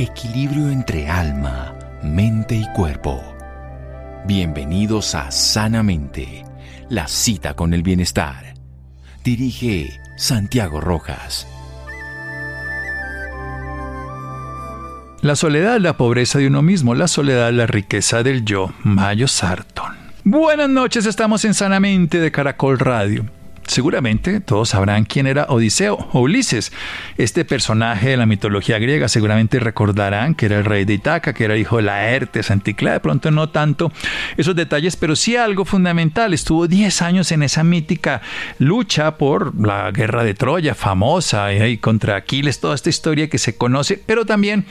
Equilibrio entre alma, mente y cuerpo. Bienvenidos a Sanamente, la cita con el bienestar. Dirige Santiago Rojas. La soledad, la pobreza de uno mismo, la soledad, la riqueza del yo. Mayo Sarton. Buenas noches, estamos en Sanamente de Caracol Radio. Seguramente todos sabrán quién era Odiseo o Ulises. Este personaje de la mitología griega seguramente recordarán que era el rey de Itaca, que era hijo de Laertes, Anticlea, de pronto no tanto esos detalles, pero sí algo fundamental. Estuvo 10 años en esa mítica lucha por la guerra de Troya, famosa, y contra Aquiles, toda esta historia que se conoce, pero también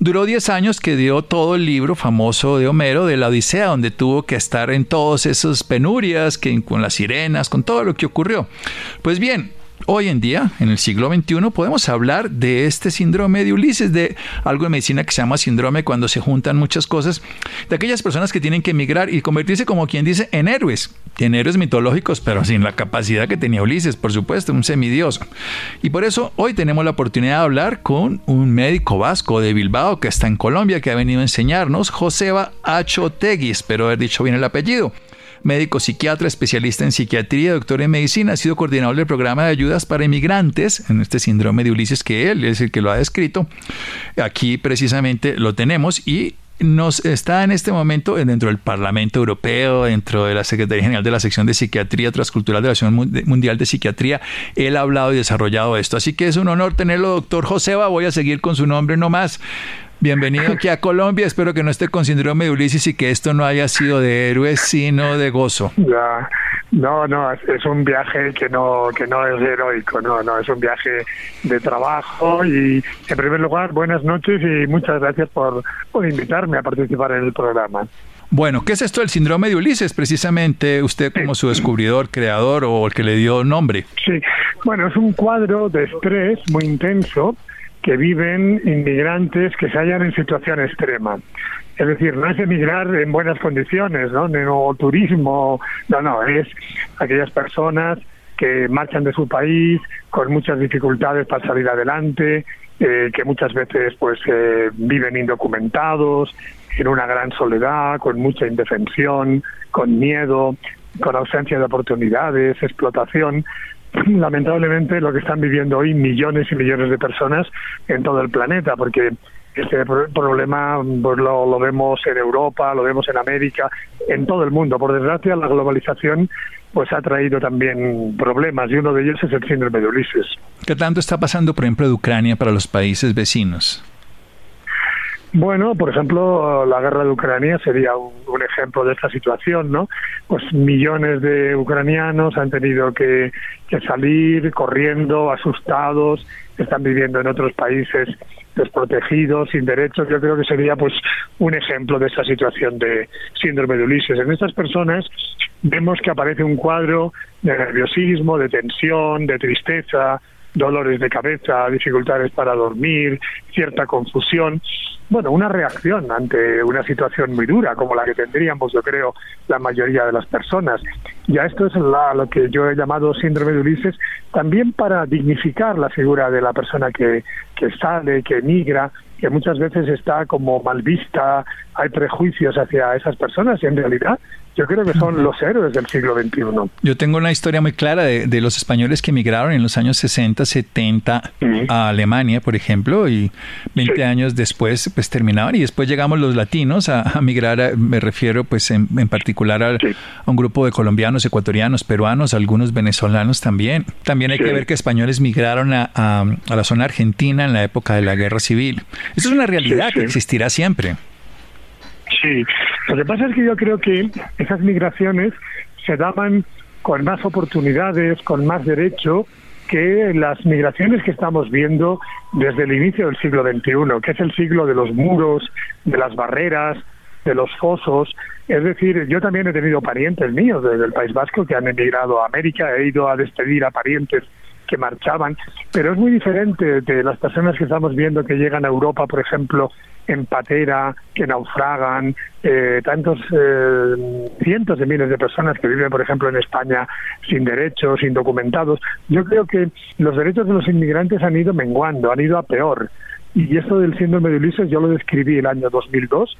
duró 10 años que dio todo el libro famoso de Homero de la Odisea, donde tuvo que estar en todas esas penurias, con las sirenas, con todo lo que ocurrió pues bien, Hoy en día, en el siglo XXI, podemos hablar de este síndrome de Ulises, de algo de medicina que se llama síndrome cuando se juntan muchas cosas, de aquellas personas que tienen que emigrar y convertirse, como quien dice, en héroes, en héroes mitológicos, pero sin la capacidad que tenía Ulises, por supuesto, un semidioso. Y por eso hoy tenemos la oportunidad de hablar con un médico vasco de Bilbao que está en Colombia, que ha venido a enseñarnos, Joseba Achotegui, espero haber dicho bien el apellido médico psiquiatra, especialista en psiquiatría, doctor en medicina, ha sido coordinador del programa de ayudas para inmigrantes en este síndrome de Ulises que él es el que lo ha descrito. Aquí precisamente lo tenemos y nos está en este momento dentro del Parlamento Europeo, dentro de la Secretaría General de la Sección de Psiquiatría Transcultural de la Asociación Mundial de Psiquiatría. Él ha hablado y desarrollado esto. Así que es un honor tenerlo, doctor Joseba. Voy a seguir con su nombre nomás. Bienvenido aquí a Colombia. Espero que no esté con síndrome de Ulises y que esto no haya sido de héroes, sino de gozo. No, no, es un viaje que no que no es heroico, no, no, es un viaje de trabajo y en primer lugar, buenas noches y muchas gracias por, por invitarme a participar en el programa. Bueno, ¿qué es esto del síndrome de Ulises? Precisamente usted como su descubridor, creador o el que le dio nombre. Sí, bueno, es un cuadro de estrés muy intenso que viven inmigrantes que se hallan en situación extrema. Es decir, no es emigrar en buenas condiciones, ¿no? O turismo, no, no, es aquellas personas que marchan de su país con muchas dificultades para salir adelante, eh, que muchas veces pues eh, viven indocumentados, en una gran soledad, con mucha indefensión, con miedo, con ausencia de oportunidades, explotación lamentablemente lo que están viviendo hoy millones y millones de personas en todo el planeta, porque este problema pues, lo, vemos en Europa, lo vemos en América, en todo el mundo. Por desgracia, la globalización pues ha traído también problemas y uno de ellos es el síndrome de Ulises. ¿Qué tanto está pasando, por ejemplo, de Ucrania para los países vecinos? Bueno, por ejemplo, la guerra de Ucrania sería un, ejemplo de esta situación, ¿no? Pues millones de ucranianos han tenido que, salir corriendo, asustados, están viviendo en otros países desprotegidos, sin derechos. Yo creo que sería pues un ejemplo de esta situación de síndrome de Ulises. En estas personas vemos que aparece un cuadro de nerviosismo, de tensión, de tristeza, dolores de cabeza, dificultades para dormir, cierta confusión bueno, una reacción ante una situación muy dura como la que tendríamos, yo creo, la mayoría de las personas. Ya esto es lo que yo he llamado síndrome de Ulises, también para dignificar la figura de la persona que, que sale, que emigra, que muchas veces está como mal vista, hay prejuicios hacia esas personas y en realidad yo creo que son los héroes del siglo XXI. Yo tengo una historia muy clara de, los españoles que emigraron en los años 60, 70 a Alemania, por ejemplo, y 20 años después pues terminaron y después llegamos los latinos a, migrar, me refiero pues en, particular a, un grupo de colombianos, ecuatorianos, peruanos, algunos venezolanos también. También hay que ver que españoles migraron a, a, la zona argentina en la época de la guerra civil. Eso es una realidad que existirá siempre. Sí, lo que pasa es que yo creo que esas migraciones se daban con más oportunidades, con más derecho que las migraciones que estamos viendo desde el inicio del siglo XXI, que es el siglo de los muros, de las barreras, de los fosos. Es decir, yo también he tenido parientes míos desde el País Vasco que han emigrado a América, he ido a despedir a parientes que marchaban, pero es muy diferente de las personas que estamos viendo que llegan a Europa, por ejemplo, en patera, que naufragan, eh, tantos eh, cientos de miles de personas que viven, por ejemplo, en España sin derechos, indocumentados. Yo creo que los derechos de los inmigrantes han ido menguando, han ido a peor. Y esto del síndrome de Ulises yo lo describí el año 2002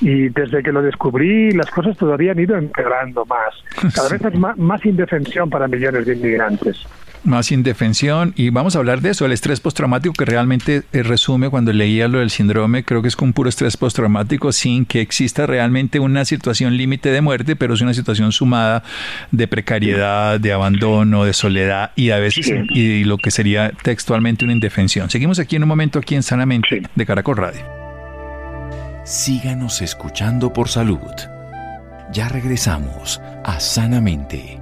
y desde que lo descubrí las cosas todavía han ido empeorando más. Cada vez hay más indefensión para millones de inmigrantes más indefensión y vamos a hablar de eso, el estrés postraumático que realmente eh, resume cuando leía lo del síndrome, creo que es un puro estrés postraumático sin que exista realmente una situación límite de muerte, pero es una situación sumada de precariedad, de abandono, de soledad y a veces y lo que sería textualmente una indefensión. Seguimos aquí en un momento aquí en Sanamente de Caracol Radio. Síganos escuchando por salud. Ya regresamos a Sanamente.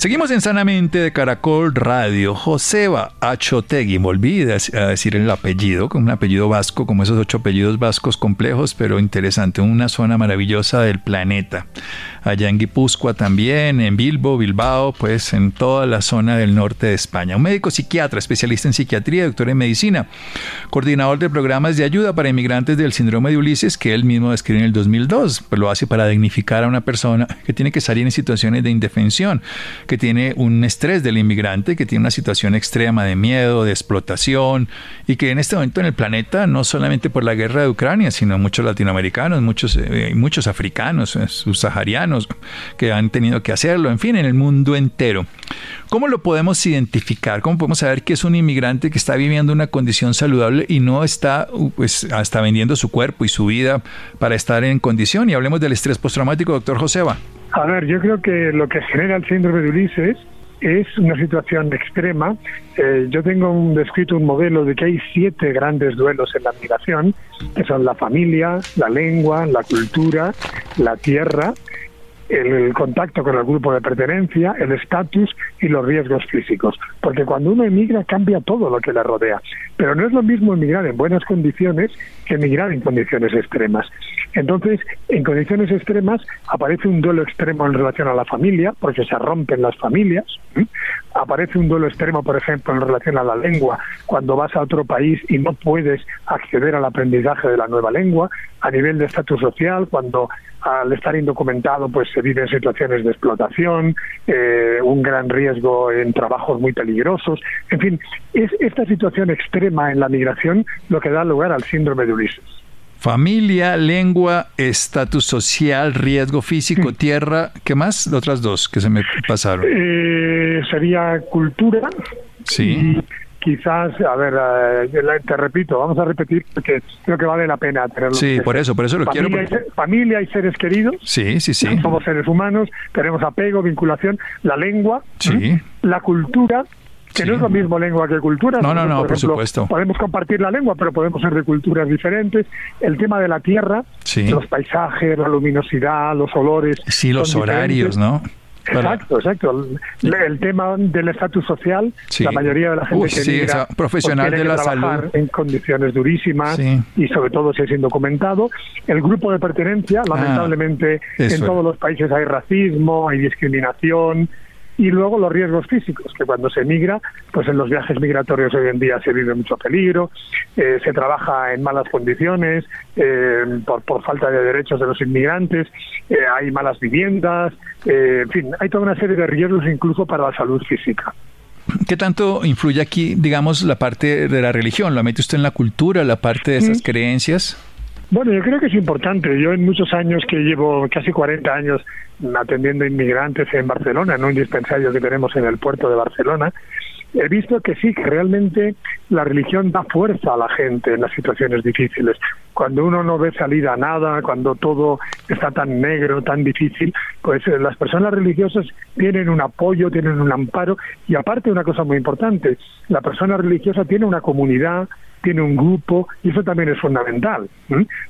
Seguimos en Sanamente de Caracol Radio. Joseba Achotegui, me olvidé a decir el apellido, con un apellido vasco, como esos ocho apellidos vascos complejos, pero interesante, una zona maravillosa del planeta allá en Guipúzcoa también, en Bilbo, Bilbao, pues en toda la zona del norte de España. Un médico psiquiatra, especialista en psiquiatría, doctor en medicina, coordinador de programas de ayuda para inmigrantes del síndrome de Ulises, que él mismo describe en el 2002, pues lo hace para dignificar a una persona que tiene que salir en situaciones de indefensión, que tiene un estrés del inmigrante, que tiene una situación extrema de miedo, de explotación, y que en este momento en el planeta, no solamente por la guerra de Ucrania, sino muchos latinoamericanos, muchos, eh, muchos africanos, eh, subsaharianos, que han tenido que hacerlo, en fin, en el mundo entero. ¿Cómo lo podemos identificar? ¿Cómo podemos saber que es un inmigrante que está viviendo una condición saludable y no está pues, hasta vendiendo su cuerpo y su vida para estar en condición? Y hablemos del estrés postraumático, doctor Joseba. A ver, yo creo que lo que genera el síndrome de Ulises es una situación extrema. Eh, yo tengo un, descrito un modelo de que hay siete grandes duelos en la migración, que son la familia, la lengua, la cultura, la tierra el contacto con el grupo de pertenencia, el estatus y los riesgos físicos. Porque cuando uno emigra cambia todo lo que le rodea. Pero no es lo mismo emigrar en buenas condiciones que emigrar en condiciones extremas. Entonces, en condiciones extremas aparece un duelo extremo en relación a la familia, porque se rompen las familias. Aparece un duelo extremo, por ejemplo, en relación a la lengua, cuando vas a otro país y no puedes acceder al aprendizaje de la nueva lengua. A nivel de estatus social, cuando al estar indocumentado pues se viven situaciones de explotación, eh, un gran riesgo en trabajos muy peligrosos. En fin, es esta situación extrema en la migración lo que da lugar al síndrome de Ulises. Familia, lengua, estatus social, riesgo físico, tierra, ¿qué más? Las otras dos que se me pasaron. Eh, sería cultura. Sí quizás, a ver, eh, te repito, vamos a repetir porque creo que vale la pena tenerlo. Sí, por eso, por eso lo quiero. familia y seres queridos. Sí, sí, sí. Somos seres humanos, tenemos apego, vinculación, la lengua, sí. la cultura, que no es lo mismo lengua que cultura. No, no, no, por, supuesto. Podemos compartir la lengua, pero podemos ser de culturas diferentes. El tema de la tierra, los paisajes, la luminosidad, los olores. Sí, los horarios, ¿no? Exacto, exacto. El, tema del estatus social, la mayoría de la gente que sí, profesional de la salud en condiciones durísimas y sobre todo si es indocumentado. El grupo de pertenencia, ah, lamentablemente, en todos los países hay racismo, hay discriminación, y luego los riesgos físicos, que cuando se migra, pues en los viajes migratorios hoy en día se vive mucho peligro, eh, se trabaja en malas condiciones eh, por, por falta de derechos de los inmigrantes, eh, hay malas viviendas, en fin, hay toda una serie de riesgos incluso para la salud física. ¿Qué tanto influye aquí, digamos, la parte de la religión? ¿Lo mete usted en la cultura, la parte de esas creencias? Bueno, yo creo que es importante. Yo en muchos años que llevo, casi 40 años atendiendo inmigrantes en Barcelona, en un dispensario que tenemos en el puerto de Barcelona, he visto que sí, que realmente la religión da fuerza a la gente en las situaciones difíciles. Cuando uno no ve salida a nada, cuando todo está tan negro, tan difícil, pues eh, las personas religiosas tienen un apoyo, tienen un amparo y aparte una cosa muy importante, la persona religiosa tiene una comunidad, tiene un grupo y eso también es fundamental,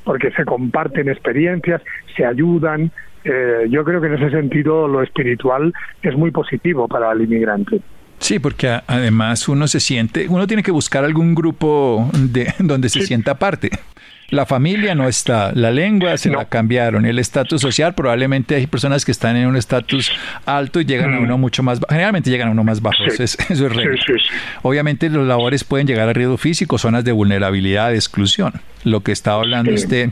porque se comparten experiencias, se ayudan. Eh, yo creo que en ese sentido lo espiritual es muy positivo para el inmigrante. Sí, porque además uno se siente, uno tiene que buscar algún grupo de donde se sienta parte. La familia no está, la lengua se la cambiaron, el estatus social probablemente hay personas que están en un estatus alto y llegan a mm. uno mucho más, generalmente llegan a uno más bajo, eso es, eso Obviamente los labores pueden llegar a riesgo físico, zonas de vulnerabilidad, de exclusión. Lo que estaba hablando usted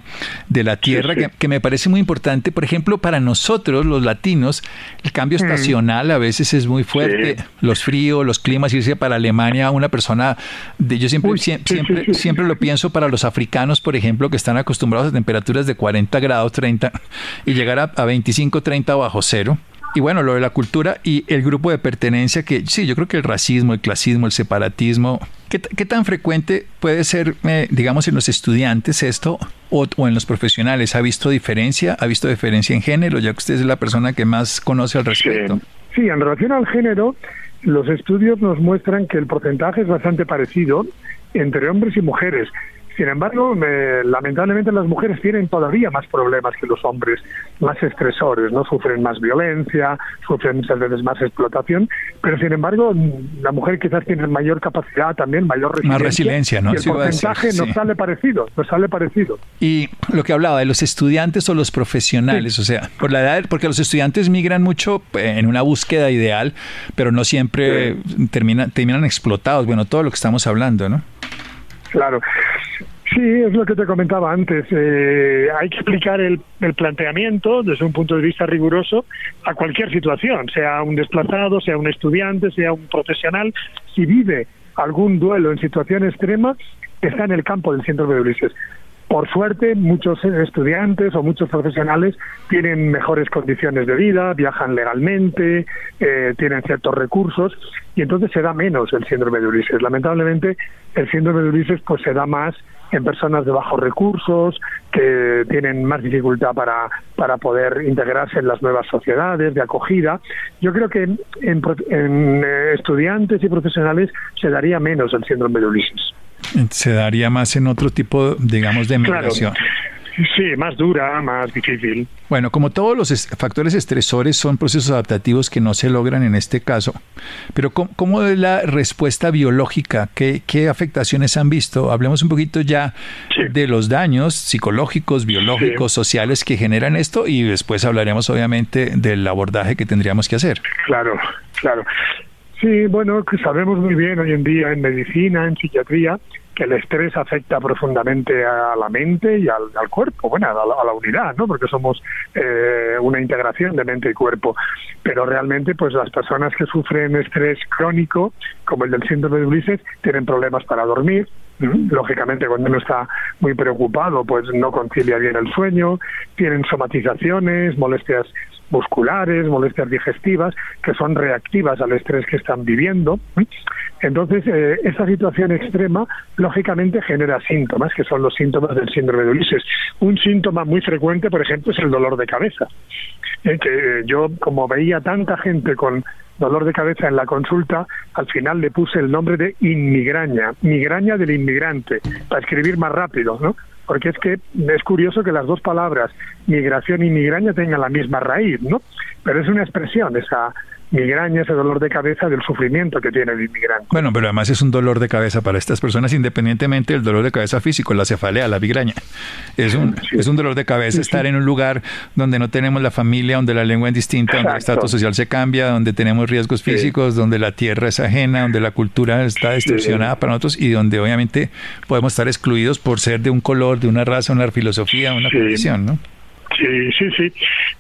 de la tierra, que, me parece muy importante, por ejemplo, para nosotros los latinos, el cambio mm. estacional a veces es muy fuerte, los fríos, los climas, irse para Alemania, una persona, de, yo siempre, siempre, siempre lo pienso para los africanos, por ejemplo, que están acostumbrados a temperaturas de 40 grados, 30, y llegar a, a 25, 30 bajo cero y bueno, lo de la cultura y el grupo de pertenencia, que sí, yo creo que el racismo, el clasismo, el separatismo, ¿qué, tan frecuente puede ser, eh, digamos, en los estudiantes esto o, en los profesionales? ¿Ha visto diferencia? ¿Ha visto diferencia en género? Ya que usted es la persona que más conoce al respecto. sí en relación al género, los estudios nos muestran que el porcentaje es bastante parecido entre hombres y mujeres. Sin embargo, lamentablemente las mujeres tienen todavía más problemas que los hombres, más estresores, no sufren más violencia, sufren muchas veces más explotación, pero sin embargo la mujer quizás tiene mayor capacidad también, mayor resiliencia. Más resiliencia, ¿no? Y el porcentaje nos sale parecido, nos sale parecido. Y lo que hablaba de los estudiantes o los profesionales, o sea, por la edad, porque los estudiantes migran mucho eh, en una búsqueda ideal, pero no siempre terminan, terminan explotados. Bueno, todo lo que estamos hablando, ¿no? Claro. Sí, es lo que te comentaba antes. Eh, hay que explicar el, planteamiento desde un punto de vista riguroso a cualquier situación, sea un desplazado, sea un estudiante, sea un profesional. Si vive algún duelo en situación extrema, está en el campo del síndrome de Ulises. Por suerte, muchos estudiantes o muchos profesionales tienen mejores condiciones de vida, viajan legalmente, eh, tienen ciertos recursos y entonces se da menos el síndrome de Ulises. Lamentablemente, el síndrome de Ulises pues se da más en personas de bajos recursos, que tienen más dificultad para, para poder integrarse en las nuevas sociedades de acogida. Yo creo que en, en eh, estudiantes y profesionales se daría menos el síndrome de Ulises. Se daría más en otro tipo, digamos, de migración. Sí, más dura, más difícil. Bueno, como todos los factores estresores son procesos adaptativos que no se logran en este caso, pero ¿cómo, es la respuesta biológica? ¿Qué, afectaciones han visto? Hablemos un poquito ya de los daños psicológicos, biológicos, sociales que generan esto y después hablaremos obviamente del abordaje que tendríamos que hacer. Claro, claro. Sí, bueno, sabemos muy bien hoy en día en medicina, en psiquiatría, que el estrés afecta profundamente a la mente y al, cuerpo, bueno, a la, unidad, ¿no? Porque somos eh, una integración de mente y cuerpo. Pero realmente, pues las personas que sufren estrés crónico, como el del síndrome de Ulises, tienen problemas para dormir, lógicamente cuando uno está muy preocupado pues no concilia bien el sueño, tienen somatizaciones, molestias musculares, molestias digestivas, que son reactivas al estrés que están viviendo. Entonces, eh, esa situación extrema, lógicamente, genera síntomas, que son los síntomas del síndrome de Ulises. Un síntoma muy frecuente, por ejemplo, es el dolor de cabeza. Eh, que yo, como veía tanta gente con dolor de cabeza en la consulta, al final le puse el nombre de inmigraña, migraña del inmigrante, para escribir más rápido, ¿no? Porque es que es curioso que las dos palabras migración y migraña tengan la misma raíz, ¿no? Pero es una expresión, esa migraña, ese dolor de cabeza del sufrimiento que tiene el inmigrante. Bueno, pero además es un dolor de cabeza para estas personas independientemente del dolor de cabeza físico, la cefalea, la migraña. Es un, es un dolor de cabeza estar en un lugar donde no tenemos la familia, donde la lengua es distinta, donde el estatus social se cambia, donde tenemos riesgos físicos, donde la tierra es ajena, donde la cultura está distorsionada para nosotros y donde obviamente podemos estar excluidos por ser de un color, de una raza, una filosofía, una condición, ¿no? Sí, sí, sí.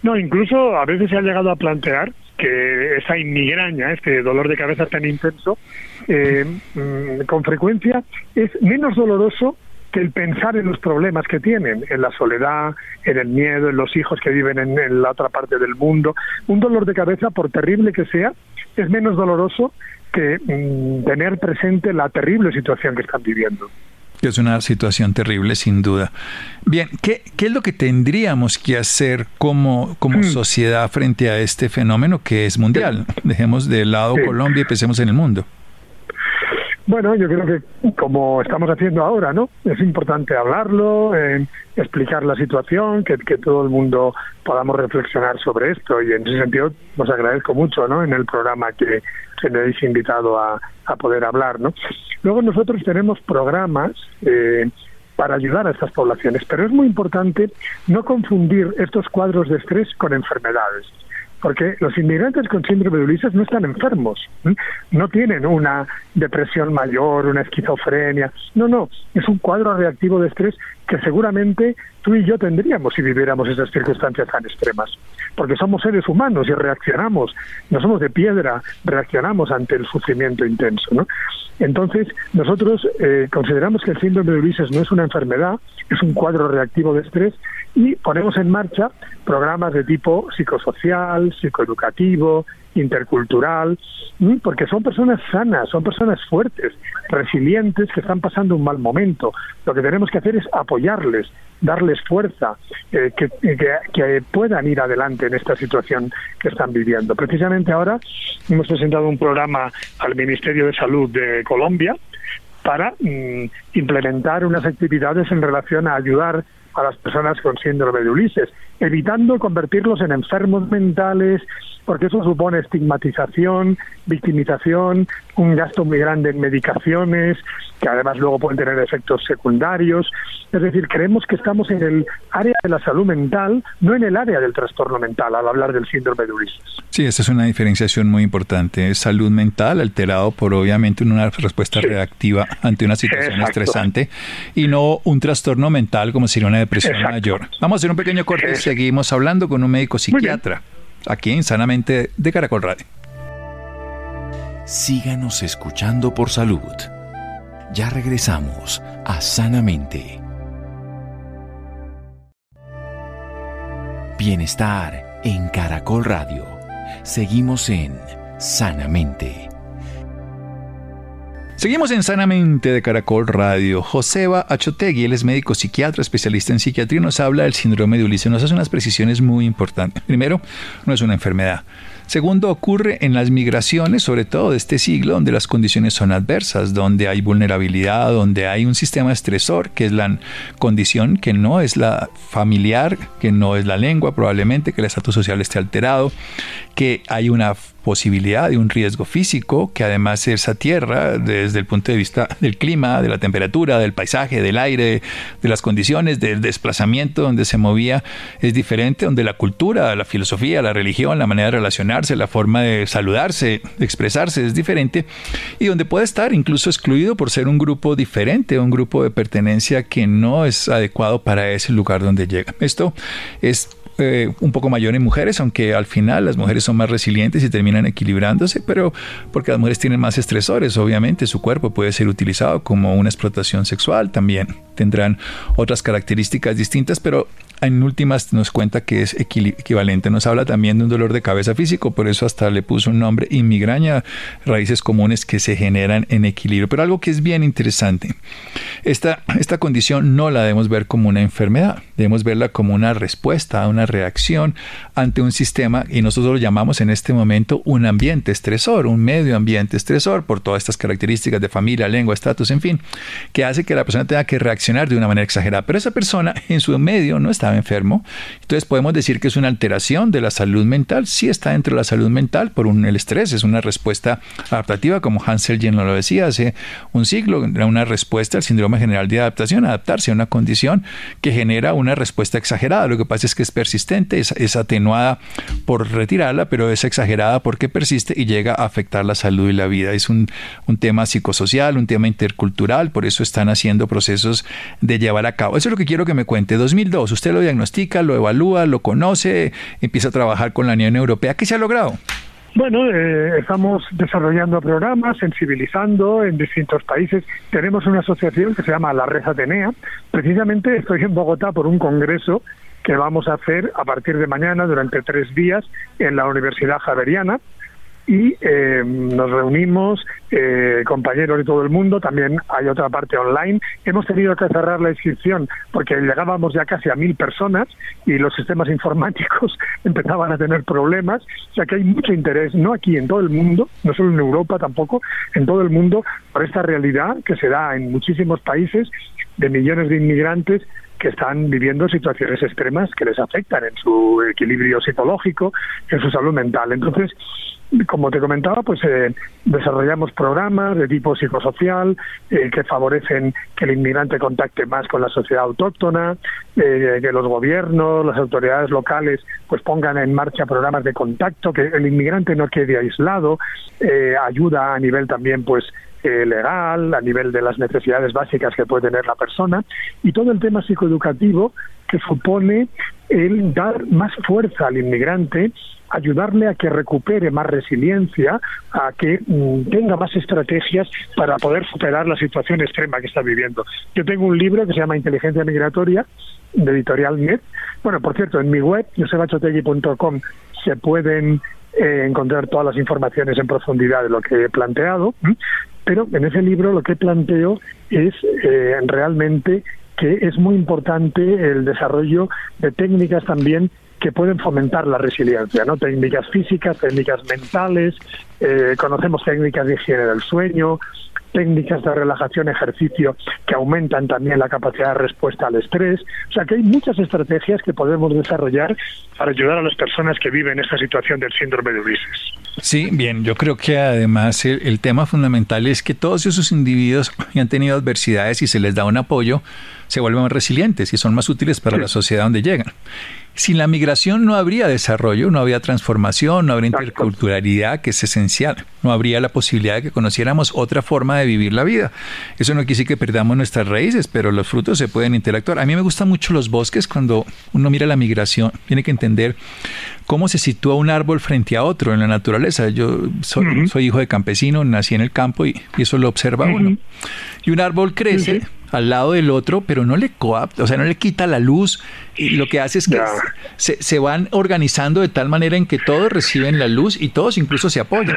No, incluso a veces se ha llegado a plantear que esa inmigraña, este dolor de cabeza tan intenso, eh, mm, con frecuencia es menos doloroso que el pensar en los problemas que tienen, en la soledad, en el miedo, en los hijos que viven en, la otra parte del mundo. Un dolor de cabeza, por terrible que sea, es menos doloroso que mm, tener presente la terrible situación que están viviendo que es una situación terrible, sin duda. Bien, ¿qué, qué es lo que tendríamos que hacer como, como hmm. sociedad frente a este fenómeno que es mundial? Dejemos de lado Colombia y pensemos en el mundo. Bueno, yo creo que como estamos haciendo ahora, ¿no? Es importante hablarlo, explicar la situación, que, que, todo el mundo podamos reflexionar sobre esto y en ese sentido os agradezco mucho, ¿no? En el programa que, que me habéis invitado a, a poder hablar, ¿no? Luego nosotros tenemos programas eh, para ayudar a estas poblaciones. Pero es muy importante no confundir estos cuadros de estrés con enfermedades porque los inmigrantes con síndrome de Ulises no están enfermos, no tienen una depresión mayor, una esquizofrenia, no, no, es un cuadro reactivo de estrés que seguramente tú y yo tendríamos si viviéramos esas circunstancias tan extremas, porque somos seres humanos y reaccionamos, no somos de piedra, reaccionamos ante el sufrimiento intenso. ¿no? Entonces, nosotros eh, consideramos que el síndrome de Ulises no es una enfermedad, es un cuadro reactivo de estrés y ponemos en marcha programas de tipo psicosocial, psicoeducativo, intercultural, porque son personas sanas, son personas fuertes, resilientes, que están pasando un mal momento. Lo que tenemos que hacer es apoyarles, darles fuerza, eh, que, que, puedan ir adelante en esta situación que están viviendo. Precisamente ahora hemos presentado un programa al Ministerio de Salud de Colombia para mm, implementar unas actividades en relación a ayudar a las personas con síndrome de Ulises, evitando convertirlos en enfermos mentales, porque eso supone estigmatización, victimización, un gasto muy grande en medicaciones, que además luego pueden tener efectos secundarios. Es decir, creemos que estamos en el área de la salud mental, no en el área del trastorno mental, al hablar del síndrome de Ulises. Sí, esa es una diferenciación muy importante. Es salud mental alterado por obviamente una respuesta reactiva ante una situación estresante y no un trastorno mental como sería una depresión mayor. Vamos a hacer un pequeño corte seguimos hablando con un médico psiquiatra aquí en Sanamente de Caracol Radio. Síganos escuchando por salud. Ya regresamos a Sanamente. Bienestar en Caracol Radio. Seguimos en Sanamente. Seguimos en Sanamente de Caracol Radio. Joseba Achotegui, él es médico psiquiatra, especialista en psiquiatría, nos habla del síndrome de Ulises. Nos hace unas precisiones muy importantes. Primero, no es una enfermedad. Segundo, ocurre en las migraciones, sobre todo de este siglo, donde las condiciones son adversas, donde hay vulnerabilidad, donde hay un sistema estresor, que es la condición que no es la familiar, que no es la lengua probablemente, que el estatus social esté alterado, que hay una posibilidad de un riesgo físico, que además esa tierra, desde el punto de vista del clima, de la temperatura, del paisaje, del aire, de las condiciones, del desplazamiento donde se movía, es diferente, donde la cultura, la filosofía, la religión, la manera de la forma de saludarse, de expresarse es diferente, y donde puede estar incluso excluido por ser un grupo diferente, un grupo de pertenencia que no es adecuado para ese lugar donde llega. Esto es eh, un poco mayor en mujeres, aunque al final las mujeres son más resilientes y terminan equilibrándose, pero porque las mujeres tienen más estresores, obviamente su cuerpo puede ser utilizado como una explotación sexual, también tendrán otras características distintas, pero en últimas nos cuenta que es equivalente. Nos habla también de un dolor de cabeza físico, por eso hasta le puso un nombre y migraña, raíces comunes que se generan en equilibrio. Pero algo que es bien interesante, esta, esta condición no la debemos ver como una enfermedad, debemos verla como una respuesta, una reacción ante un sistema y nosotros lo llamamos en este momento un ambiente estresor, un medio ambiente estresor por todas estas características de familia, lengua, estatus, en fin, que hace que la persona tenga que reaccionar de una manera exagerada. Pero esa persona en su medio no está enfermo. Entonces podemos decir que es una alteración de la salud mental. Sí está dentro de la salud mental por un, el estrés, es una respuesta adaptativa, como Hansel Jen lo decía hace un siglo, era una respuesta al síndrome general de adaptación, adaptarse a una condición que genera una respuesta exagerada. Lo que pasa es que es persistente, es, atenuada por retirarla, pero es exagerada porque persiste y llega a afectar la salud y la vida. Es un, un tema psicosocial, un tema intercultural, por eso están haciendo procesos de llevar a cabo. Eso es lo que quiero que me cuente. 2002, usted lo lo diagnostica, lo evalúa, lo conoce, empieza a trabajar con la Unión Europea. ¿Qué se ha logrado? Bueno, eh, estamos desarrollando programas, sensibilizando en distintos países. Tenemos una asociación que se llama La Red Atenea. Precisamente estoy en Bogotá por un congreso que vamos a hacer a partir de mañana durante tres días en la Universidad Javeriana y eh, nos reunimos eh, compañeros de todo el mundo, también hay otra parte online. Hemos tenido que cerrar la inscripción porque llegábamos ya casi a mil personas y los sistemas informáticos empezaban a tener problemas, o sea que hay mucho interés, no aquí, en todo el mundo, no solo en Europa tampoco, en todo el mundo, por esta realidad que se da en muchísimos países de millones de inmigrantes que están viviendo situaciones extremas que les afectan en su equilibrio psicológico, en su salud mental. Entonces, como te comentaba, pues eh, desarrollamos programas de tipo psicosocial eh, que favorecen que el inmigrante contacte más con la sociedad autóctona, eh, que los gobiernos, las autoridades locales, pues pongan en marcha programas de contacto, que el inmigrante no quede aislado, ayuda a nivel también, pues legal, a nivel de las necesidades básicas que puede tener la persona, y todo el tema psicoeducativo que supone el dar más fuerza al inmigrante ayudarle a que recupere más resiliencia, a que mm, tenga más estrategias para poder superar la situación extrema que está viviendo. Yo tengo un libro que se llama Inteligencia Migratoria, de Editorial Net. Bueno, por cierto, en mi web, josebachotegui.com, se pueden eh, encontrar todas las informaciones en profundidad de lo que he planteado, pero en ese libro lo que planteo es eh, realmente que es muy importante el desarrollo de técnicas también que pueden fomentar la resiliencia, ¿no? Técnicas físicas, técnicas mentales, eh, conocemos técnicas de higiene del sueño, técnicas de relajación, ejercicio que aumentan también la capacidad de respuesta al estrés. O sea que hay muchas estrategias que podemos desarrollar para ayudar a las personas que viven esta situación del síndrome de Ulises. Sí, bien, yo creo que además el, el tema fundamental es que todos esos individuos que han tenido adversidades y se les da un apoyo, se vuelven más resilientes y son más útiles para la sociedad donde llegan. Sin la migración no habría desarrollo, no habría transformación, no habría interculturalidad, que es esencial. No habría la posibilidad de que conociéramos otra forma de vivir la vida. Eso no quiere decir que perdamos nuestras raíces, pero los frutos se pueden interactuar. A mí me gustan mucho los bosques cuando uno mira la migración. Tiene que entender cómo se sitúa un árbol frente a otro en la naturaleza. Yo soy, hijo de campesino, nací en el campo y, eso lo observa uno. Y un árbol crece al lado del otro, pero no le coapta, o sea, no le quita la luz. Y lo que hace es que se, se, van organizando de tal manera en que todos reciben la luz y todos incluso se apoyan.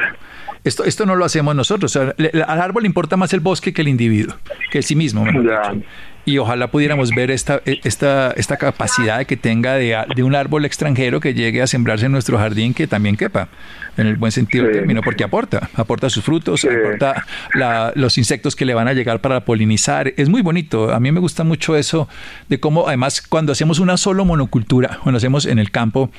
Esto, esto no lo hacemos nosotros. al árbol le importa más el bosque que el individuo, que el sí mismo. Y ojalá pudiéramos ver esta, esta, esta capacidad que tenga de, de un árbol extranjero que llegue a sembrarse en nuestro jardín que también quepa en el buen sentido del término, porque aporta, aporta sus frutos, aporta los insectos que le van a llegar para polinizar. Es muy bonito. A mí me gusta mucho eso de cómo, además, cuando hacemos una solo monocultura, cuando hacemos en el campo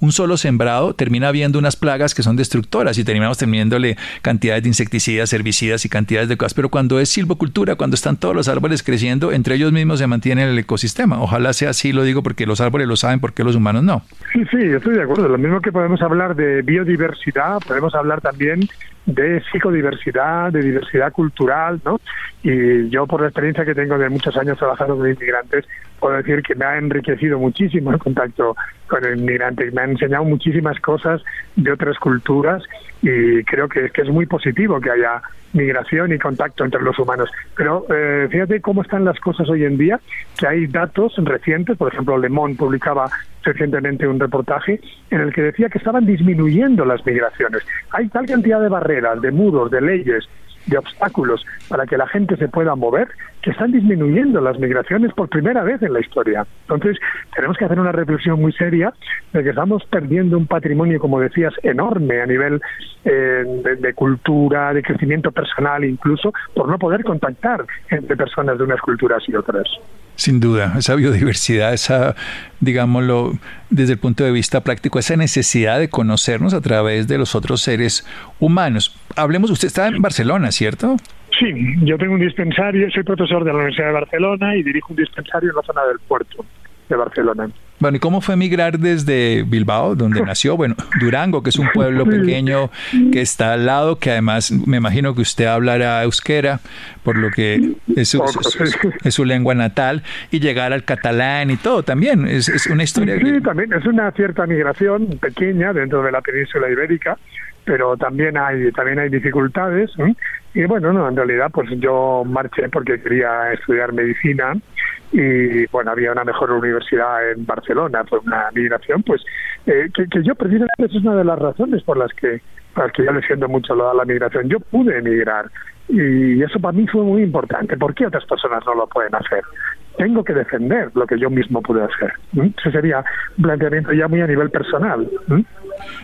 un solo sembrado, termina habiendo unas plagas que son destructoras y terminamos teniéndole cantidades de insecticidas, herbicidas y cantidades de cosas. Pero cuando es silvocultura, cuando están todos los árboles creciendo, entre ellos mismos se mantiene el ecosistema. Ojalá sea así, lo digo porque los árboles lo saben, porque los humanos no. Sí, sí, estoy de acuerdo. Lo mismo que podemos hablar de biodiversidad podemos hablar también de psicodiversidad, de diversidad cultural, ¿no? Y yo por la experiencia que tengo de muchos años trabajando con inmigrantes, puedo decir que me ha enriquecido muchísimo el contacto con el inmigrante, me ha enseñado muchísimas cosas de otras culturas y creo que, que es muy positivo que haya migración y contacto entre los humanos. Pero eh, fíjate cómo están las cosas hoy en día, que hay datos recientes, por ejemplo, Le Monde publicaba recientemente un reportaje en el que decía que estaban disminuyendo las migraciones. Hay tal cantidad de barreras, de muros, de leyes, de obstáculos para que la gente se pueda mover, que están disminuyendo las migraciones por primera vez en la historia. Entonces, tenemos que hacer una reflexión muy seria de que estamos perdiendo un patrimonio, como decías, enorme a nivel eh, de, cultura, de crecimiento personal incluso, por no poder contactar entre personas de unas culturas y otras. Sin duda, esa biodiversidad, esa, digámoslo, desde el punto de vista práctico, esa necesidad de conocernos a través de los otros seres humanos. Hablemos, usted está en Barcelona, ¿cierto? Sí, yo tengo un dispensario, soy profesor de la Universidad de Barcelona y dirijo un dispensario en la zona del puerto de Barcelona. Bueno, ¿y cómo fue emigrar desde Bilbao, donde nació? Bueno, Durango, que es un pueblo pequeño que está al lado, que además me imagino que usted hablará euskera, por lo que es su, lengua natal, y llegar al catalán y todo también. Es, es una historia. Sí, también es una cierta migración pequeña dentro de la península ibérica pero también hay también hay dificultades y bueno no en realidad pues yo marché porque quería estudiar medicina y bueno había una mejor universidad en Barcelona fue una migración pues eh, que, que, yo precisamente es una de las razones por las que por las que yo defiendo mucho la, la migración yo pude emigrar y eso para mí fue muy importante ¿por qué otras personas no lo pueden hacer? Tengo que defender lo que yo mismo pude hacer. Ese sería un planteamiento ya muy a nivel personal.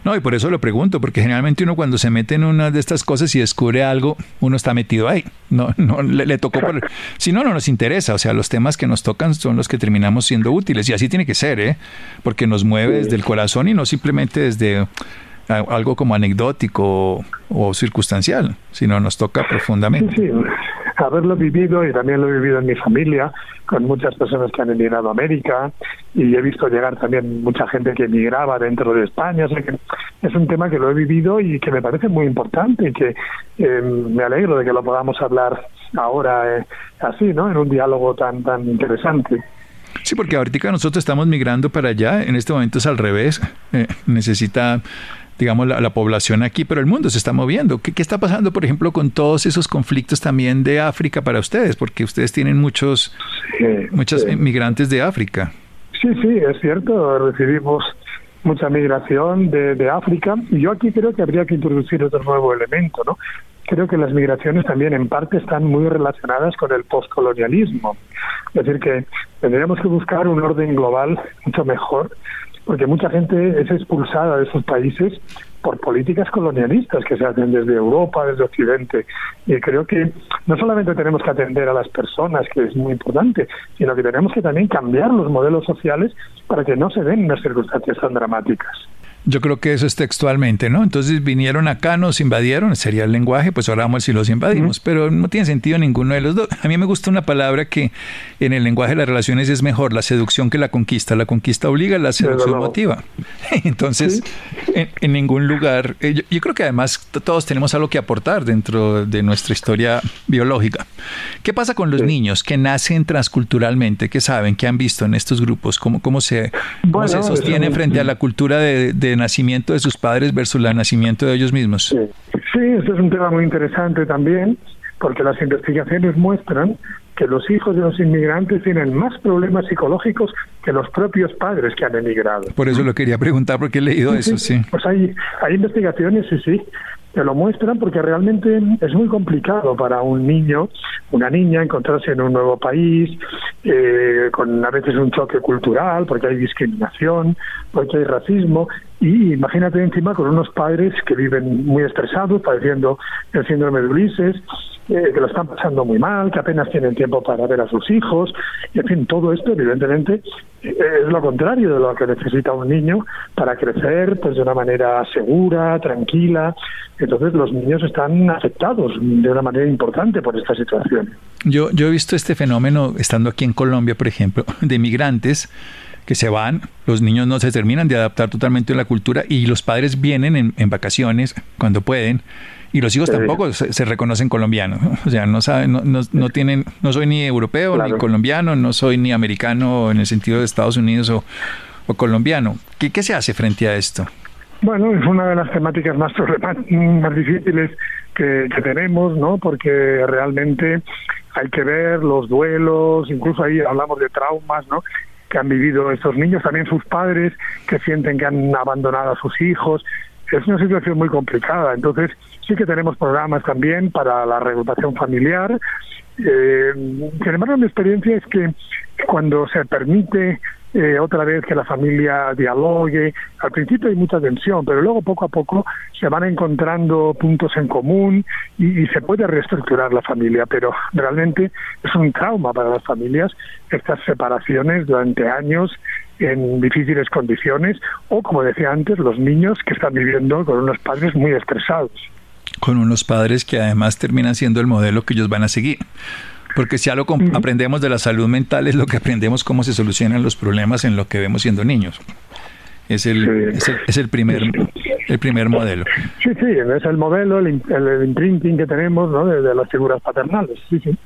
No, y por eso lo pregunto, porque generalmente uno cuando se mete en una de estas cosas y descubre algo, uno está metido ahí. No, no le, tocó por... Si no, no nos interesa. O sea, los temas que nos tocan son los que terminamos siendo útiles. Y así tiene que ser, ¿eh? Porque nos mueve desde el corazón y no simplemente desde algo como anecdótico o circunstancial, sino nos toca profundamente. Sí, sí, haberlo vivido y también lo he vivido en mi familia, con muchas personas que han emigrado a América y he visto llegar también mucha gente que emigraba dentro de España. es un tema que lo he vivido y que me parece muy importante y que eh, me alegro de que lo podamos hablar ahora eh, así, ¿no? En un diálogo tan, tan interesante. Sí, porque ahorita nosotros estamos migrando para allá, en este momento es al revés, eh, necesita digamos, la, población aquí, pero el mundo se está moviendo. ¿Qué, está pasando, por ejemplo, con todos esos conflictos también de África para ustedes? Porque ustedes tienen muchos, muchos inmigrantes de África. Sí, sí, es cierto. Recibimos mucha migración de, de África y yo aquí creo que habría que introducir otro nuevo elemento, ¿no? Creo que las migraciones también en parte están muy relacionadas con el postcolonialismo. Es decir, que tendríamos que buscar un orden global mucho mejor porque mucha gente es expulsada de esos países por políticas colonialistas que se hacen desde Europa, desde Occidente. Y creo que no solamente tenemos que atender a las personas, que es muy importante, sino que tenemos que también cambiar los modelos sociales para que no se den unas circunstancias tan dramáticas. Yo creo que eso es textualmente, ¿no? Entonces vinieron acá, nos invadieron, sería el lenguaje, pues ahora vamos si los invadimos, pero no tiene sentido ninguno de los dos. A mí me gusta una palabra que en el lenguaje de las relaciones es mejor, la seducción que la conquista. La conquista obliga, la seducción motiva. Entonces, en, ningún lugar, eh, yo, creo que además todos tenemos algo que aportar dentro de nuestra historia biológica. ¿Qué pasa con los niños que nacen transculturalmente, que saben, que han visto en estos grupos, cómo, cómo se, cómo se sostienen frente a la cultura de nacimiento de sus padres versus el nacimiento de ellos mismos. Sí. sí, este es un tema muy interesante también, porque las investigaciones muestran que los hijos de los inmigrantes tienen más problemas psicológicos que los propios padres que han emigrado. Por eso lo quería preguntar, porque he leído eso, sí. Pues hay, hay investigaciones, sí, sí, que lo muestran porque realmente es muy complicado para un niño, una niña, encontrarse en un nuevo país, eh, con a veces un choque cultural, porque hay discriminación, porque hay racismo, y imagínate encima con unos padres que viven muy estresados, padeciendo el síndrome de Ulises, eh, que lo están pasando muy mal, que apenas tienen tiempo para ver a sus hijos, en fin, todo esto evidentemente eh, es lo contrario de lo que necesita un niño para crecer pues de una manera segura, tranquila. Entonces los niños están afectados de una manera importante por esta situación. Yo, yo he visto este fenómeno estando aquí en Colombia, por ejemplo, de migrantes que se van, los niños no se terminan de adaptar totalmente a la cultura y los padres vienen en, en vacaciones cuando pueden y los hijos tampoco se, reconocen colombianos, o sea, no saben, no, no, tienen, no soy ni europeo ni colombiano, no soy ni americano en el sentido de Estados Unidos o, colombiano. ¿Qué, ¿Qué se hace frente a esto? Bueno, es una de las temáticas más más difíciles que, que, tenemos, ¿no? Porque realmente hay que ver los duelos, incluso ahí hablamos de traumas, ¿no? Que han vivido estos niños, también sus padres que sienten que han abandonado a sus hijos. Es una situación muy complicada. Entonces, Sí que tenemos programas también para la reagrupación familiar. Eh, sin embargo, mi experiencia es que cuando se permite eh, otra vez que la familia dialogue. Al principio hay mucha tensión, pero luego poco a poco se van encontrando puntos en común y, y, se puede reestructurar la familia, pero realmente es un trauma para las familias estas separaciones durante años en difíciles condiciones o, como decía antes, los niños que están viviendo con unos padres muy estresados con unos padres que además terminan siendo el modelo que ellos van a seguir. Porque si algo aprendemos de la salud mental es lo que aprendemos cómo se solucionan los problemas en lo que vemos siendo niños. Es el, es el, primer el primer modelo. Sí, sí, es el modelo, el, el imprinting que tenemos ¿no? de, de las figuras paternales. Sí, sí.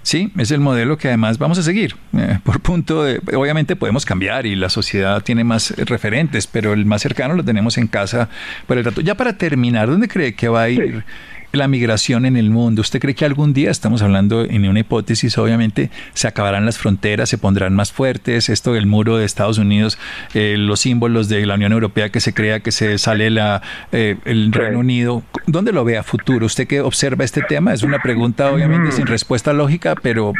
Sí, es el modelo que además vamos a seguir. Eh, por punto de, obviamente podemos cambiar y la sociedad tiene más referentes, pero el más cercano lo tenemos en casa por el rato. Ya para terminar, ¿dónde cree que va a ir la migración en el mundo. ¿Usted cree que algún día, estamos hablando en una hipótesis, obviamente, se acabarán las fronteras, se pondrán más fuertes, esto del muro de Estados Unidos, eh, los símbolos de la Unión Europea que se crea que se sale la, eh, el Reino Unido? ¿Dónde lo ve a futuro? ¿Usted que observa este tema? Es una pregunta obviamente mm. sin respuesta lógica, pero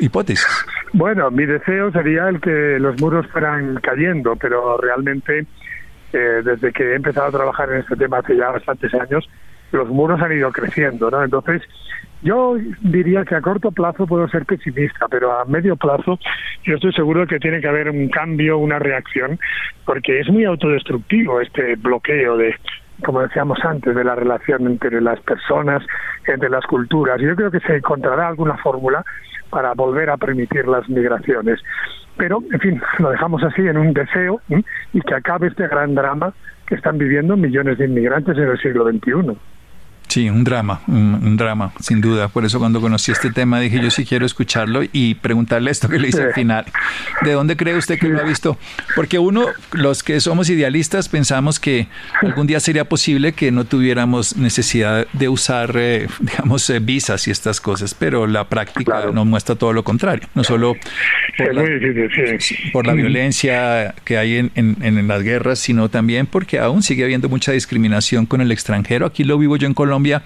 hipótesis. Bueno, mi deseo sería el que los muros fueran cayendo, pero realmente eh, desde que he empezado a trabajar en este tema hace ya bastantes años, los muros han ido creciendo, ¿no? Entonces, yo diría que a corto plazo puedo ser pesimista, pero a medio plazo yo estoy seguro de que tiene que haber un cambio, una reacción, porque es muy autodestructivo este bloqueo de, como decíamos antes, de la relación entre las personas, entre las culturas. Yo creo que se encontrará alguna fórmula para volver a permitir las migraciones. Pero, en fin, lo dejamos así en un deseo y que acabe este gran drama que están viviendo millones de inmigrantes en el siglo XXI. Sí, un drama, un, drama, sin duda. Por eso cuando conocí este tema dije yo sí quiero escucharlo y preguntarle esto que le hice al final. ¿De dónde cree usted que lo ha visto? Porque uno, los que somos idealistas, pensamos que algún día sería posible que no tuviéramos necesidad de usar, eh, digamos, eh, visas y estas cosas, pero la práctica nos muestra todo lo contrario. No solo por, la, violencia que hay en, en las guerras, sino también porque aún sigue habiendo mucha discriminación con el extranjero. Aquí lo vivo yo en Colombia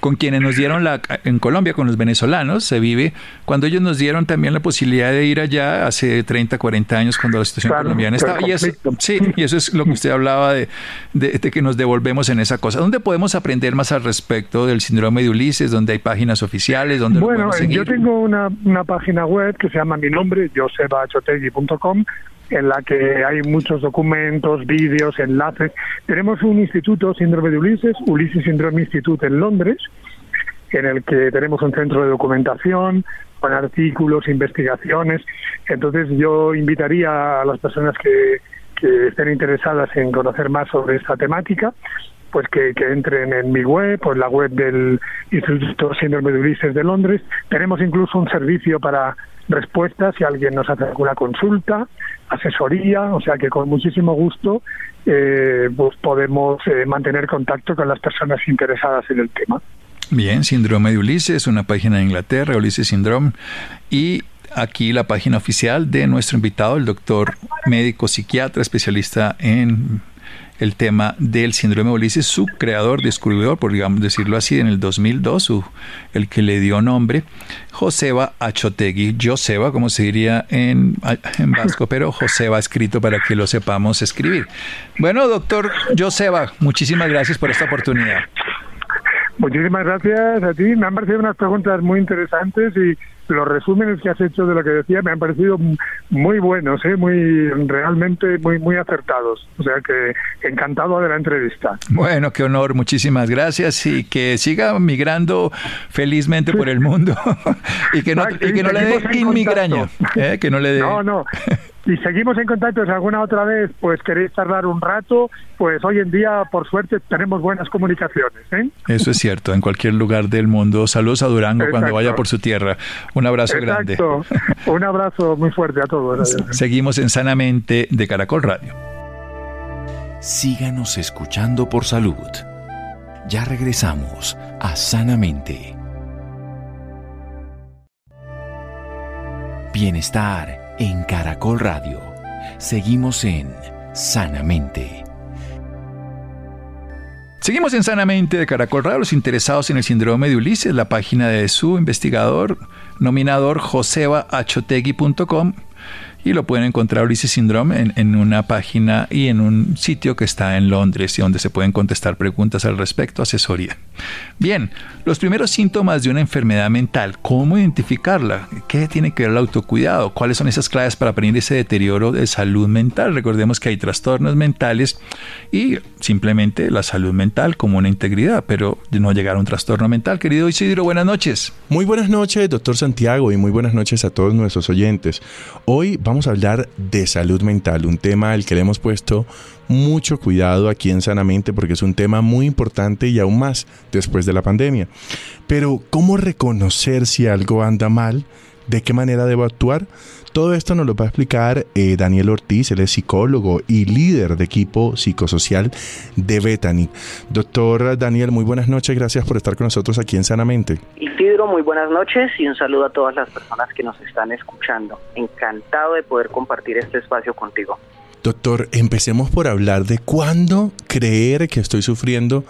con quienes nos dieron la, en Colombia, con los venezolanos, se vive, cuando ellos nos dieron también la posibilidad de ir allá hace 30, 40 años, cuando la situación colombiana estaba. Y eso, sí, y eso es lo que usted hablaba de, de, que nos devolvemos en esa cosa. ¿Dónde podemos aprender más al respecto del síndrome de Ulises? ¿Dónde hay páginas oficiales? ¿Dónde bueno, yo tengo una, una página web que se llama mi nombre, josebachotegui.com, en la que hay muchos documentos, vídeos, enlaces. Tenemos un instituto síndrome de Ulises, Ulises Syndrome Institute en Londres, en el que tenemos un centro de documentación con artículos, investigaciones. Entonces yo invitaría a las personas que, estén interesadas en conocer más sobre esta temática, pues que, entren en mi web en la web del Instituto Síndrome de Ulises de Londres. Tenemos incluso un servicio para respuestas si alguien nos hace alguna consulta, asesoría, o sea que con muchísimo gusto eh, pues podemos eh, mantener contacto con las personas interesadas en el tema. Bien, Síndrome de Ulises, una página de Inglaterra, Ulises Syndrome, y aquí la página oficial de nuestro invitado, el doctor médico psiquiatra, especialista en el tema del síndrome de Ulises, su creador, descubridor, por digamos decirlo así, en el 2002, el que le dio nombre, Joseba Achotegui, Joseba, como se diría en, en vasco, pero Joseba escrito para que lo sepamos escribir. Bueno, doctor Joseba, muchísimas gracias por esta oportunidad. Muchísimas gracias a ti. Me han parecido unas preguntas muy interesantes y los resúmenes que has hecho de lo que decía me han parecido muy buenos, ¿eh? muy realmente muy muy acertados. O sea que encantado de la entrevista. Bueno, qué honor, muchísimas gracias y que siga migrando felizmente por el mundo y que no, y que no le dé inmigraño, ¿eh? que no le dé. No, no. y seguimos en contacto. Si alguna otra vez pues queréis tardar un rato, pues hoy en día, por suerte, tenemos buenas comunicaciones. ¿eh? Eso es cierto, en cualquier lugar del mundo. Saludos a Durango cuando vaya por su tierra. Un abrazo grande. Un abrazo muy fuerte a todos. Seguimos en Sanamente de Caracol Radio. Síganos escuchando por salud. Ya regresamos a Sanamente. Bienestar en Caracol Radio. Seguimos en Sanamente. Seguimos en Sanamente de Caracol Radio, los interesados en el síndrome de Ulises, la página de su investigador, nominador josebachotegui.com y lo pueden encontrar Ulises Syndrome en, una página y en un sitio que está en Londres y donde se pueden contestar preguntas al respecto, asesoría. Bien, los primeros síntomas de una enfermedad mental, ¿cómo identificarla? ¿Qué tiene que ver el autocuidado? ¿Cuáles son esas claves para prevenir ese deterioro de salud mental? Recordemos que hay trastornos mentales y simplemente la salud mental como una integridad, pero no llegar a un trastorno mental. Querido Isidro, buenas noches. Muy buenas noches, doctor Santiago, y muy buenas noches a todos nuestros oyentes. Hoy vamos vamos a hablar de salud mental, un tema al que le hemos puesto mucho cuidado aquí en Sanamente porque es un tema muy importante y aún más después de la pandemia. Pero, ¿cómo reconocer si algo anda mal? ¿De qué manera debo actuar? Todo esto nos lo va a explicar eh, Daniel Ortiz, él es psicólogo y líder de equipo psicosocial de Bethany. Doctor Daniel, muy buenas noches, gracias por estar con nosotros aquí en Sanamente. Isidro, muy buenas noches y un saludo a todas las personas que nos están escuchando. Encantado de poder compartir este espacio contigo. Doctor, empecemos por hablar de cuándo creer que estoy sufriendo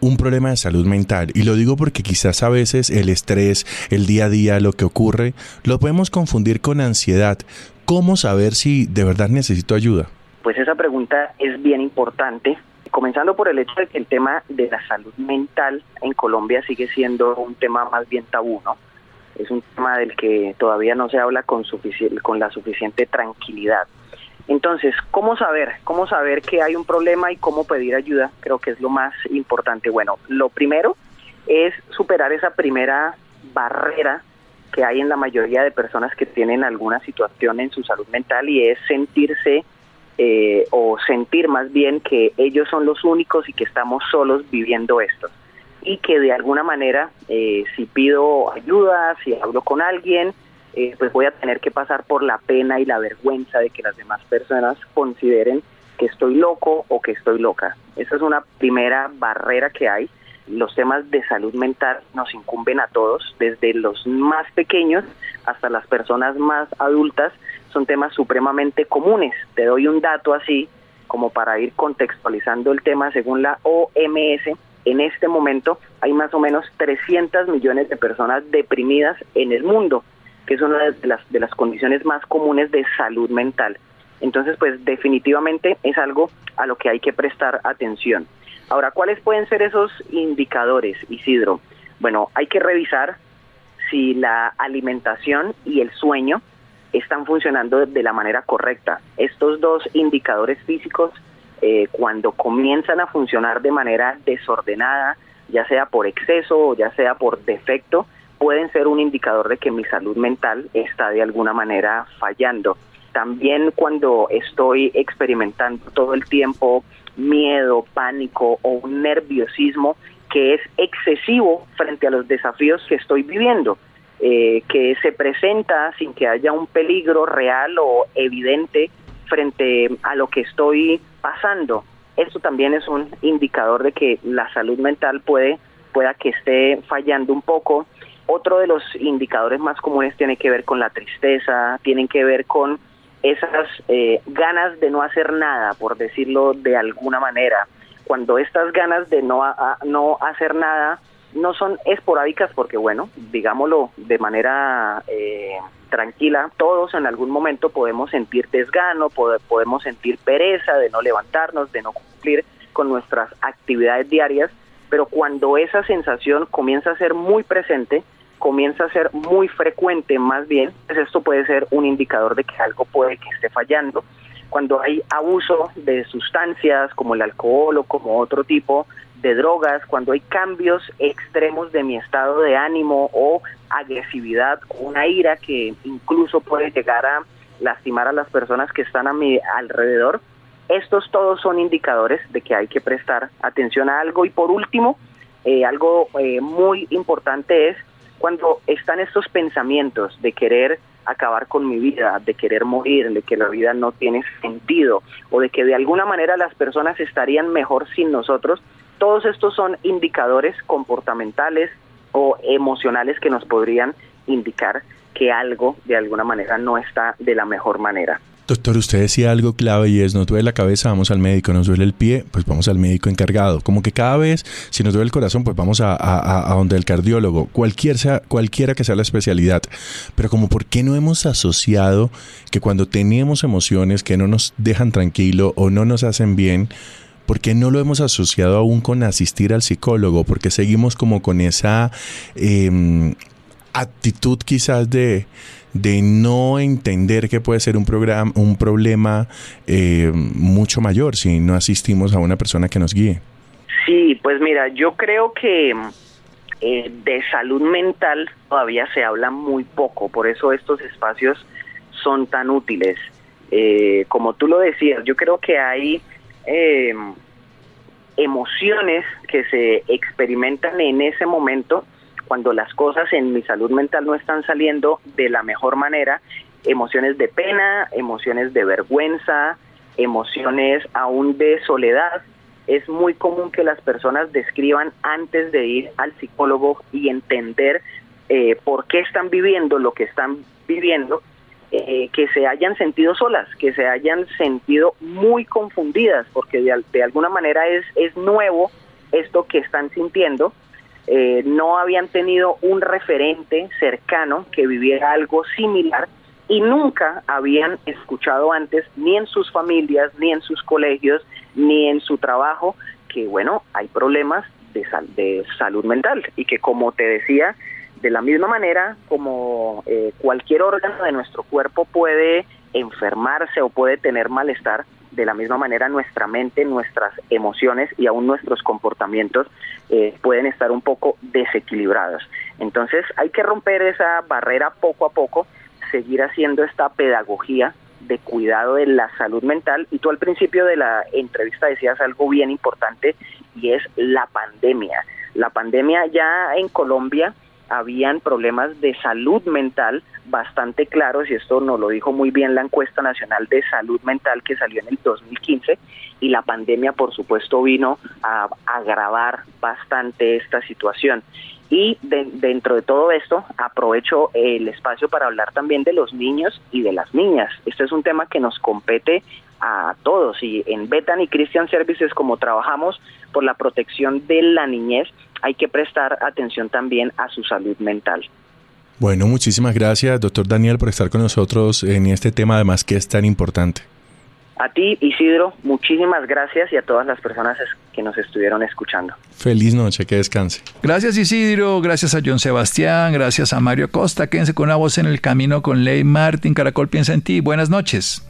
un problema de salud mental. Y lo digo porque quizás a veces el estrés, el día a día, lo que ocurre, lo podemos confundir con ansiedad. ¿Cómo saber si de verdad necesito ayuda? Pues esa pregunta es bien importante. Comenzando por el hecho de que el tema de la salud mental en Colombia sigue siendo un tema más bien tabú, ¿no? Es un tema del que todavía no se habla con, con la suficiente tranquilidad. Entonces, ¿cómo saber? ¿Cómo saber que hay un problema y cómo pedir ayuda? Creo que es lo más importante. Bueno, lo primero es superar esa primera barrera que hay en la mayoría de personas que tienen alguna situación en su salud mental y es sentirse eh, o sentir más bien que ellos son los únicos y que estamos solos viviendo esto. Y que de alguna manera, eh, si pido ayuda, si hablo con alguien, eh, pues voy a tener que pasar por la pena y la vergüenza de que las demás personas consideren que estoy loco o que estoy loca. Esa es una primera barrera que hay. Los temas de salud mental nos incumben a todos, desde los más pequeños hasta las personas más adultas, son temas supremamente comunes. Te doy un dato así como para ir contextualizando el tema según la OMS. En este momento hay más o menos 300 millones de personas deprimidas en el mundo que es una de las, de las condiciones más comunes de salud mental. Entonces, pues definitivamente es algo a lo que hay que prestar atención. Ahora, ¿cuáles pueden ser esos indicadores, Isidro? Bueno, hay que revisar si la alimentación y el sueño están funcionando de la manera correcta. Estos dos indicadores físicos, eh, cuando comienzan a funcionar de manera desordenada, ya sea por exceso o ya sea por defecto, pueden ser un indicador de que mi salud mental está de alguna manera fallando. También cuando estoy experimentando todo el tiempo miedo, pánico o un nerviosismo que es excesivo frente a los desafíos que estoy viviendo, eh, que se presenta sin que haya un peligro real o evidente frente a lo que estoy pasando. Esto también es un indicador de que la salud mental puede pueda que esté fallando un poco otro de los indicadores más comunes tiene que ver con la tristeza, tienen que ver con esas eh, ganas de no hacer nada, por decirlo de alguna manera. Cuando estas ganas de no, no hacer nada no son esporádicas, porque bueno, digámoslo de manera eh, tranquila, todos en algún momento podemos sentir desgano, podemos sentir pereza de no levantarnos, de no cumplir con nuestras actividades diarias, pero cuando esa sensación comienza a ser muy presente, comienza a ser muy frecuente más bien, pues esto puede ser un indicador de que algo puede que esté fallando. Cuando hay abuso de sustancias como el alcohol o como otro tipo de drogas, cuando hay cambios extremos de mi estado de ánimo o agresividad, una ira que incluso puede llegar a lastimar a las personas que están a mi alrededor, estos todos son indicadores de que hay que prestar atención a algo. Y por último, eh, algo eh, muy importante es cuando están estos pensamientos de querer acabar con mi vida, de querer morir, de que la vida no tiene sentido o de que de alguna manera las personas estarían mejor sin nosotros, todos estos son indicadores comportamentales o emocionales que nos podrían indicar que algo de alguna manera no está de la mejor manera. Doctor, usted decía algo clave y es, nos duele la cabeza, vamos al médico, nos duele el pie, pues vamos al médico encargado. Como que cada vez, si nos duele el corazón, pues vamos a, donde el cardiólogo, cualquier cualquiera que sea la especialidad. Pero como, ¿por qué no hemos asociado que cuando tenemos emociones que no nos dejan tranquilo o no nos hacen bien, ¿por qué no lo hemos asociado aún con asistir al psicólogo? Porque seguimos como con esa em, actitud quizás de de no entender que puede ser un, programa, un problema eh, mucho mayor si no asistimos a una persona que nos guíe. Sí, pues mira, yo creo que eh, de salud mental todavía se habla muy poco, por eso estos espacios son tan útiles. Eh, como tú lo decías, yo creo que hay emociones que se experimentan en ese momento cuando las cosas en mi salud mental no están saliendo de la mejor manera, emociones de pena, emociones de vergüenza, emociones aún de soledad. Es muy común que las personas describan antes de ir al psicólogo y entender eh, por qué están viviendo lo que están viviendo, eh, que se hayan sentido solas, que se hayan sentido muy confundidas, porque de, de alguna manera es, es nuevo esto que están sintiendo. Eh, no habían tenido un referente cercano que viviera algo similar y nunca habían escuchado antes, ni en sus familias, ni en sus colegios, ni en su trabajo, que bueno, hay problemas de, de salud mental y que como te decía, de la misma manera como eh, cualquier órgano de nuestro cuerpo puede enfermarse o puede tener malestar, de la misma manera nuestra mente, nuestras emociones y aún nuestros comportamientos eh, pueden estar un poco desequilibrados. Entonces hay que romper esa barrera poco a poco, seguir haciendo esta pedagogía de cuidado de la salud mental y tú al principio de la entrevista decías algo bien importante y es la pandemia. La pandemia ya en Colombia habían problemas de salud mental bastante claros y esto nos lo dijo muy bien la encuesta nacional de salud mental que salió en el 2015 y la pandemia por supuesto vino a agravar bastante esta situación. Y dentro de todo esto aprovecho el espacio para hablar también de los niños y de las niñas. Este es un tema que nos compete a todos y en Bethany Christian Services como trabajamos por la protección de la niñez hay que prestar atención también a su salud mental. Bueno, muchísimas gracias, doctor Daniel, por estar con nosotros en este tema, además que es tan importante. A ti, Isidro, muchísimas gracias y a todas las personas que nos estuvieron escuchando. Feliz noche, que descanse. Gracias, Isidro, gracias a John Sebastián, gracias a Mario Costa. Quédense con una voz en el camino con Ley Martín. Caracol piensa en ti. Buenas noches.